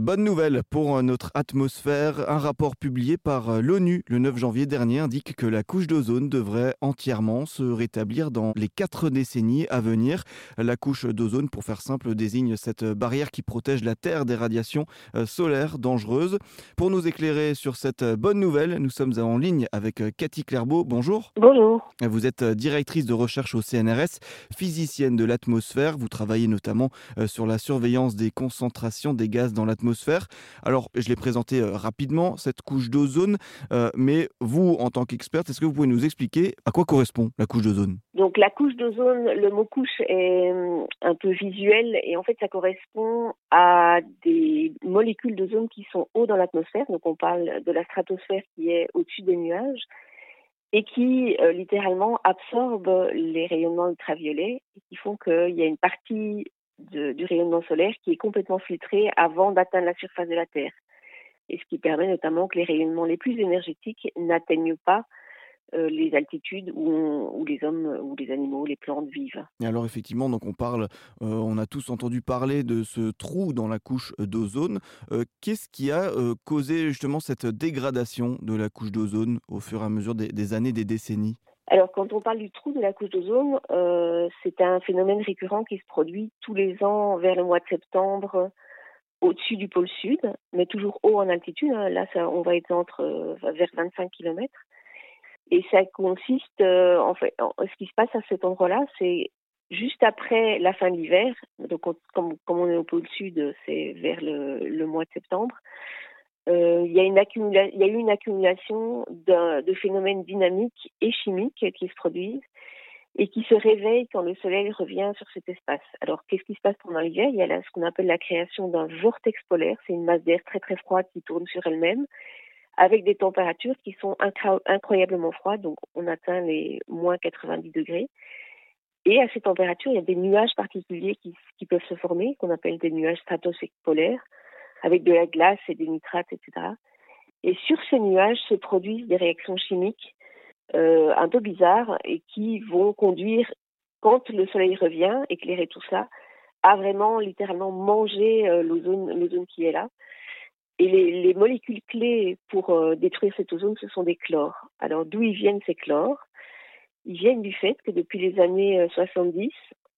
Bonne nouvelle pour notre atmosphère. Un rapport publié par l'ONU le 9 janvier dernier indique que la couche d'ozone devrait entièrement se rétablir dans les quatre décennies à venir. La couche d'ozone, pour faire simple, désigne cette barrière qui protège la Terre des radiations euh, solaires dangereuses. Pour nous éclairer sur cette bonne nouvelle, nous sommes en ligne avec euh, Cathy Clairbeau. Bonjour. Bonjour. Vous êtes directrice de recherche au CNRS, physicienne de l'atmosphère. Vous travaillez notamment euh, sur la surveillance des concentrations des gaz dans l'atmosphère Alors, je l'ai présenté euh, rapidement, cette couche d'ozone, euh, mais vous, en tant qu'experte, est-ce que vous pouvez nous expliquer à quoi correspond la couche d'ozone? Donc, la couche d'ozone, le mot couche est euh, un peu visuel et en fait, ça correspond à des molécules d'ozone qui sont haut dans l'atmosphère. Donc, on parle de la stratosphère qui est au-dessus des nuages et qui littéralement absorbent les rayonnements ultraviolets et qui font qu'il y a une partie du rayonnement solaire qui est complètement filtré avant d'atteindre la surface de la Terre. Et ce qui permet notamment que les rayonnements les plus énergétiques n'atteignent pas euh, les altitudes où, les hommes ou les animaux, les plantes vivent. Et alors effectivement, donc on parle, euh, on a tous entendu parler de ce trou dans la couche d'ozone. Euh, qu'est-ce qui a causé justement cette dégradation de la couche d'ozone au fur et à mesure des années, des décennies? Alors, quand on parle du trou de la couche d'ozone, euh, c'est un phénomène récurrent qui se produit tous les ans vers le mois de septembre au-dessus du pôle sud, mais toujours haut en altitude. Hein. Là, on va être entre euh, vers 25 km. Et ça consiste, euh, en fait, ce qui se passe à cet endroit-là, c'est juste après la fin de l'hiver. Donc, comme, comme, on est au pôle sud, c'est vers le mois de septembre. Euh, il, y a eu une accumulation de phénomènes dynamiques et chimiques qui se produisent et qui se réveillent quand le soleil revient sur cet espace. Alors, qu'est-ce qui se passe pendant l'hiver? Il y a ce qu'on appelle la création d'un vortex polaire. C'est une masse d'air très très froide qui tourne sur elle-même avec des températures qui sont incroyablement froides. Donc, on atteint les moins 90 degrés. Et à ces températures, il y a des nuages particuliers qui, qui peuvent se former, qu'on appelle des nuages stratosphériques polaires avec de la glace et des nitrates, etc. Et sur ces nuages se produisent des réactions chimiques euh, un peu bizarres et qui vont conduire, quand le soleil revient, éclairer tout ça, à vraiment littéralement manger euh, l'ozone, qui est là. Et les, les molécules clés pour euh, détruire cet ozone, ce sont des chlores. Alors d'où ils viennent ces chlores? Ils viennent du fait que depuis les années 70,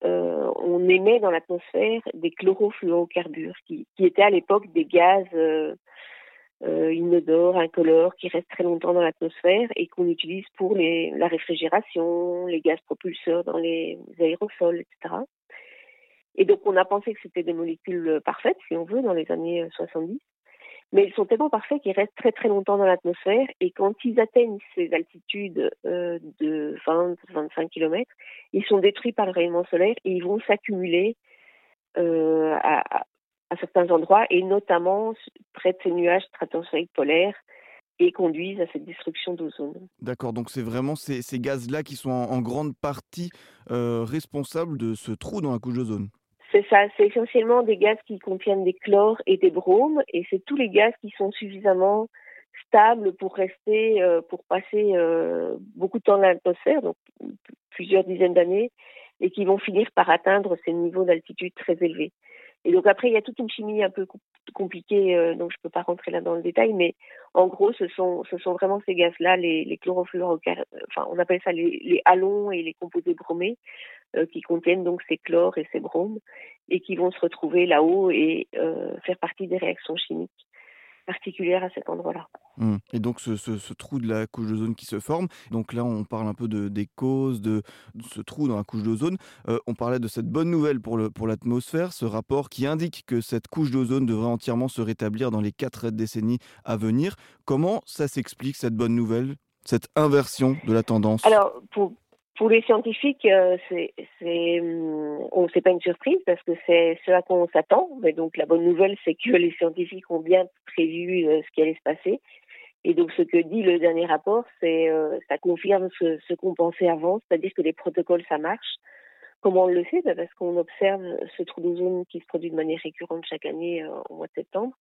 euh, on émet dans l'atmosphère des chlorofluorocarbures, qui, étaient à l'époque des gaz euh, euh, inodores, incolores, qui restent très longtemps dans l'atmosphère et qu'on utilise pour la réfrigération, les gaz propulseurs dans les aérosols, etc. Et donc on a pensé que c'était des molécules parfaites, si on veut, dans les années 70 mais ils sont tellement parfaits qu'ils restent très très longtemps dans l'atmosphère et quand ils atteignent ces altitudes euh, de 20-25 km, ils sont détruits par le rayonnement solaire et ils vont s'accumuler euh, à, certains endroits et notamment près de ces nuages stratosphériques polaires et conduisent à cette destruction d'ozone. D'accord, donc c'est vraiment ces, ces gaz-là qui sont en, grande partie euh, responsables de ce trou dans la couche d'ozone. C'est essentiellement des gaz qui contiennent des chlores et des bromes, et c'est tous les gaz qui sont suffisamment stables pour rester, euh, pour passer euh, beaucoup de temps dans l'atmosphère, donc plusieurs dizaines d'années, et qui vont finir par atteindre ces niveaux d'altitude très élevés. Et donc après, il y a toute une chimie un peu compliquée, euh, donc je ne peux pas rentrer là dans le détail, mais en gros, ce sont, vraiment ces gaz-là, les, les enfin on appelle ça les, halons et les composés bromés, qui contiennent donc ces chlores et ces bromes et qui vont se retrouver là-haut et euh, faire partie des réactions chimiques particulières à cet endroit-là. Mmh. Et donc ce, ce, trou de la couche d'ozone qui se forme, donc là on parle un peu de, des causes de, ce trou dans la couche d'ozone. Euh, on parlait de cette bonne nouvelle pour l'atmosphère, pour ce rapport qui indique que cette couche d'ozone devrait entièrement se rétablir dans les quatre décennies à venir. Comment ça s'explique cette bonne nouvelle cette inversion de la tendance? Alors, pour, pour les scientifiques, euh, c'est c'est c'est pas une surprise parce que c'est ce à quoi on s'attend. Mais donc la bonne nouvelle, c'est que les scientifiques ont bien prévu euh, ce qui allait se passer. Et donc ce que dit le dernier rapport, c'est euh, ça confirme ce qu'on pensait avant, c'est-à-dire que les protocoles ça marche. Comment on le sait bah, Parce qu'on observe ce trou d'ozone qui se produit de manière récurrente chaque année au mois de septembre.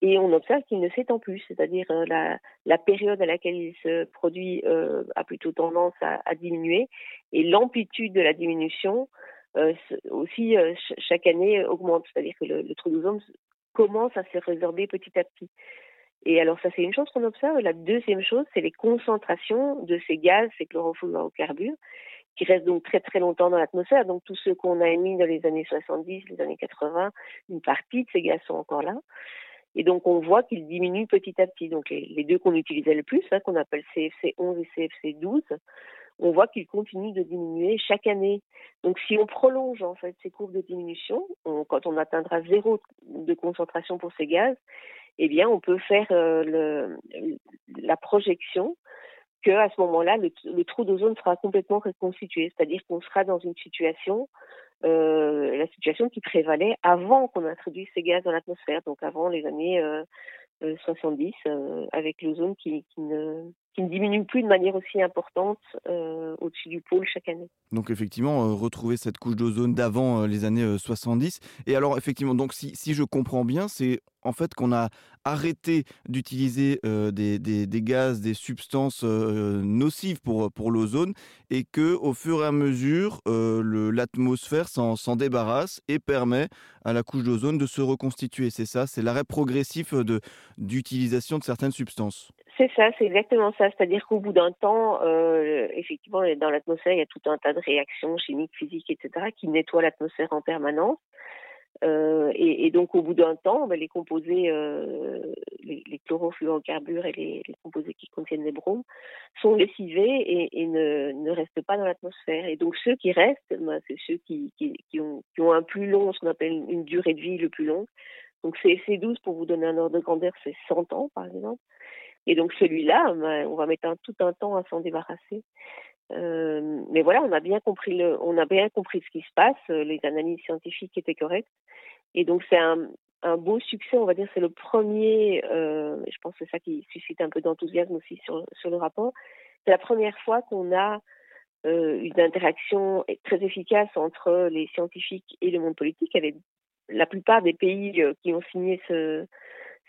Et on observe qu'il ne s'étend plus, c'est-à-dire euh, la, période à laquelle il se produit euh, a plutôt tendance à, diminuer et l'amplitude de la diminution euh, aussi chaque année augmente, c'est-à-dire que le trou d'ozone commence à se résorber petit à petit. Et alors ça c'est une chose qu'on observe. La deuxième chose, c'est les concentrations de ces gaz, ces chlorofluorocarbures, qui restent donc très très longtemps dans l'atmosphère. Donc tous ceux qu'on a émis dans les années 70, les années 80, une partie de ces gaz sont encore là. Et donc on voit qu'ils diminuent petit à petit. Donc les, deux qu'on utilisait le plus, hein, qu'on appelle CFC 11 et CFC 12, on voit qu'ils continuent de diminuer chaque année. Donc si on prolonge en fait ces courbes de diminution, quand on atteindra zéro de concentration pour ces gaz, eh bien on peut faire euh, la projection que à ce moment-là, le, trou d'ozone sera complètement reconstitué, c'est-à-dire qu'on sera dans une situation, euh, la situation qui prévalait avant qu'on introduise ces gaz dans l'atmosphère, donc avant les années euh, 70, euh, avec l'ozone qui, ne, qui ne diminue plus de manière aussi importante au-dessus du pôle chaque année. Donc effectivement, retrouver cette couche d'ozone d'avant les années 70. Et alors effectivement, donc si je comprends bien, c'est en fait qu'on a arrêté d'utiliser des, des, gaz, des substances nocives pour, l'ozone et que au fur et à mesure, l'atmosphère s'en débarrasse et permet à la couche d'ozone de se reconstituer. C'est ça, c'est l'arrêt progressif d'utilisation de certaines substances. C'est ça, c'est exactement ça. C'est-à-dire qu'au bout d'un temps, euh, effectivement, dans l'atmosphère, il y a tout un tas de réactions chimiques, physiques, etc., qui nettoient l'atmosphère en permanence. Euh, et, donc, au bout d'un temps, ben, les composés, euh, les, chlorofluorocarbures et les, composés qui contiennent les bromes sont lessivés et, ne, restent pas dans l'atmosphère. Et donc, ceux qui restent, ben, c'est ceux qui, ont, un plus long, ce qu'on appelle une durée de vie le plus longue. Donc c'est 12 pour vous donner un ordre de grandeur, c'est 100 ans par exemple. Et donc celui-là, ben, on va mettre tout un temps à s'en débarrasser. Euh, mais voilà, on a bien compris on a bien compris ce qui se passe. Les analyses scientifiques étaient correctes. Et donc c'est un, beau succès, on va dire, c'est le premier. Euh, je pense que c'est ça qui suscite un peu d'enthousiasme aussi sur, le rapport. C'est la première fois qu'on a euh, une interaction très efficace entre les scientifiques et le monde politique. avec la plupart des pays euh, qui ont signé ce,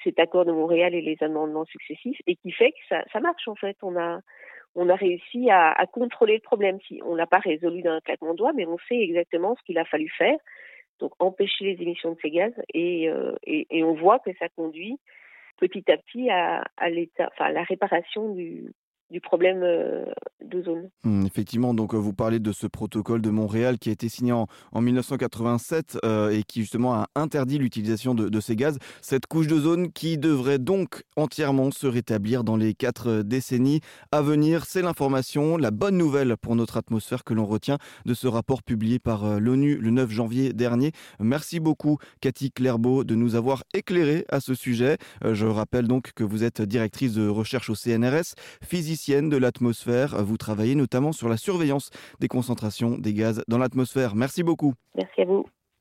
cet accord de Montréal et les amendements successifs, et qui fait que ça, ça marche en fait. On a, on a réussi à, contrôler le problème. Si on l'a pas résolu d'un claquement de doigts, mais on sait exactement ce qu'il a fallu faire. Donc empêcher les émissions de ces gaz, et, euh, on voit que ça conduit petit à petit à la réparation du, du problème euh, de zone. Mmh, effectivement, donc euh, vous parlez de ce protocole de Montréal qui a été signé en, 1987 euh, et qui justement a interdit l'utilisation de, ces gaz. Cette couche de zone qui devrait donc entièrement se rétablir dans les quatre décennies à venir. C'est l'information, la bonne nouvelle pour notre atmosphère que l'on retient de ce rapport publié par l'ONU le 9 janvier dernier. Merci beaucoup Cathy Clairbeau de nous avoir éclairé à ce sujet. Je rappelle donc que vous êtes directrice de recherche au CNRS, de l'atmosphère. Vous travaillez notamment sur la surveillance des concentrations des gaz dans l'atmosphère. Merci beaucoup. Merci à vous.